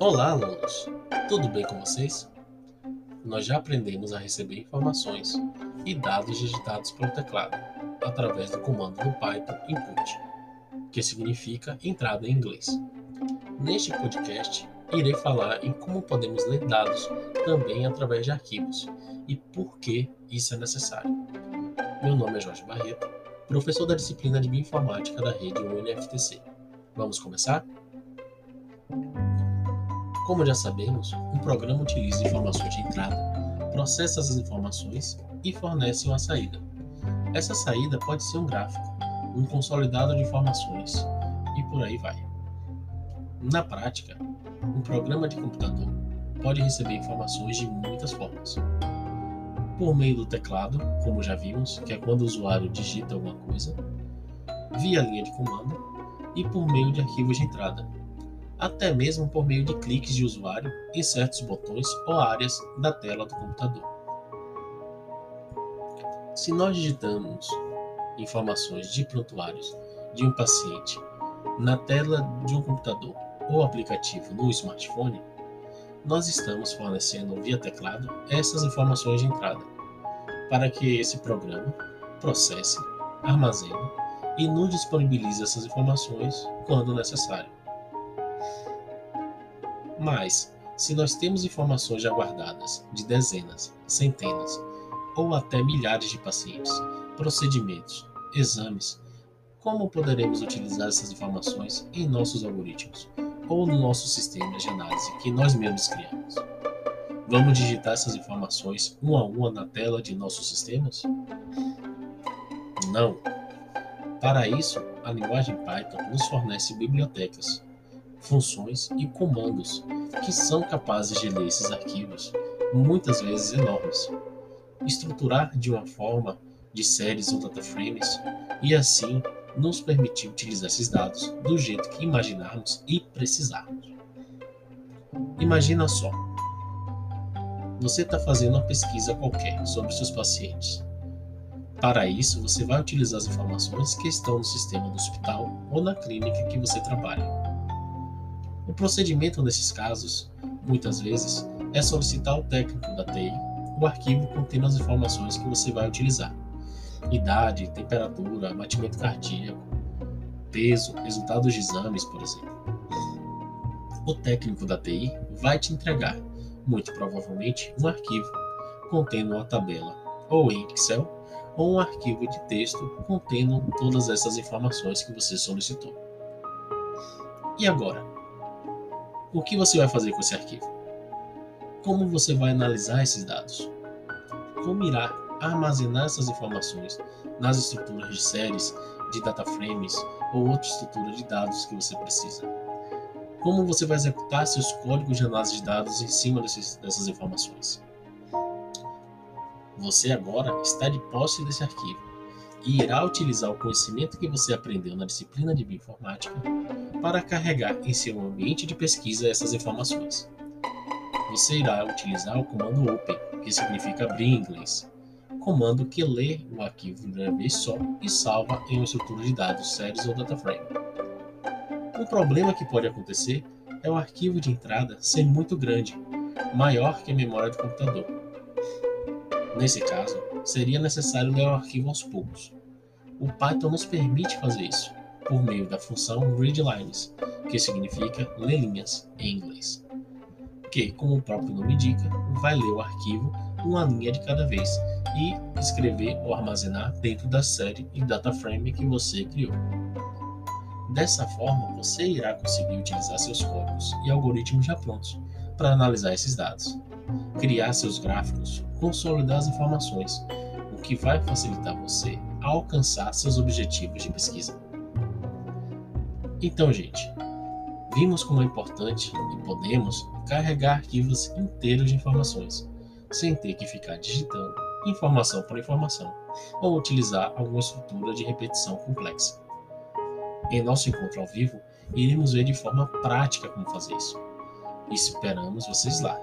Olá, alunos! Tudo bem com vocês? Nós já aprendemos a receber informações e dados digitados pelo teclado através do comando do Python input, que significa entrada em inglês. Neste podcast, irei falar em como podemos ler dados também através de arquivos e por que isso é necessário. Meu nome é Jorge Barreto, professor da disciplina de Bioinformática da rede UNFTC. Vamos começar? Como já sabemos, um programa utiliza informações de entrada, processa essas informações e fornece uma saída. Essa saída pode ser um gráfico, um consolidado de informações e por aí vai. Na prática, um programa de computador pode receber informações de muitas formas. Por meio do teclado, como já vimos, que é quando o usuário digita alguma coisa, via linha de comando e por meio de arquivos de entrada, até mesmo por meio de cliques de usuário em certos botões ou áreas da tela do computador. Se nós digitamos informações de prontuários de um paciente na tela de um computador ou aplicativo no smartphone, nós estamos fornecendo via teclado essas informações de entrada, para que esse programa processe, armazene e nos disponibilize essas informações quando necessário. Mas, se nós temos informações já guardadas de dezenas, centenas ou até milhares de pacientes, procedimentos, exames, como poderemos utilizar essas informações em nossos algoritmos ou no nosso sistema de análise que nós mesmos criamos? Vamos digitar essas informações uma a uma na tela de nossos sistemas? Não. Para isso, a linguagem Python nos fornece bibliotecas, funções e comandos que são capazes de ler esses arquivos, muitas vezes enormes, estruturar de uma forma de séries ou data frames e assim nos permitir utilizar esses dados do jeito que imaginarmos e precisarmos. Imagina só, você está fazendo uma pesquisa qualquer sobre seus pacientes. Para isso, você vai utilizar as informações que estão no sistema do hospital ou na clínica que você trabalha. O procedimento nesses casos, muitas vezes, é solicitar ao técnico da TI o arquivo contendo as informações que você vai utilizar: idade, temperatura, batimento cardíaco, peso, resultados de exames, por exemplo. O técnico da TI vai te entregar, muito provavelmente, um arquivo contendo uma tabela, ou em Excel, ou um arquivo de texto contendo todas essas informações que você solicitou. E agora? O que você vai fazer com esse arquivo? Como você vai analisar esses dados? Como irá armazenar essas informações nas estruturas de séries, de data frames ou outra estrutura de dados que você precisa? Como você vai executar seus códigos de análise de dados em cima desses, dessas informações? Você agora está de posse desse arquivo e irá utilizar o conhecimento que você aprendeu na disciplina de bioinformática para carregar em seu ambiente de pesquisa essas informações. Você irá utilizar o comando open, que significa abrir em inglês, comando que lê o arquivo de uma vez só e salva em uma estrutura de dados séries ou data frame. Um problema que pode acontecer é o arquivo de entrada ser muito grande, maior que a memória do computador. Nesse caso, seria necessário ler o arquivo aos poucos. O Python nos permite fazer isso, por meio da função readlines, que significa ler linhas em inglês, que, como o próprio nome indica, vai ler o arquivo uma linha de cada vez e escrever ou armazenar dentro da série e data frame que você criou. Dessa forma, você irá conseguir utilizar seus códigos e algoritmos já prontos para analisar esses dados, criar seus gráficos, consolidar as informações, o que vai facilitar você alcançar seus objetivos de pesquisa. Então, gente, vimos como é importante e podemos carregar arquivos inteiros de informações, sem ter que ficar digitando informação por informação ou utilizar alguma estrutura de repetição complexa. Em nosso encontro ao vivo, iremos ver de forma prática como fazer isso. Esperamos vocês lá.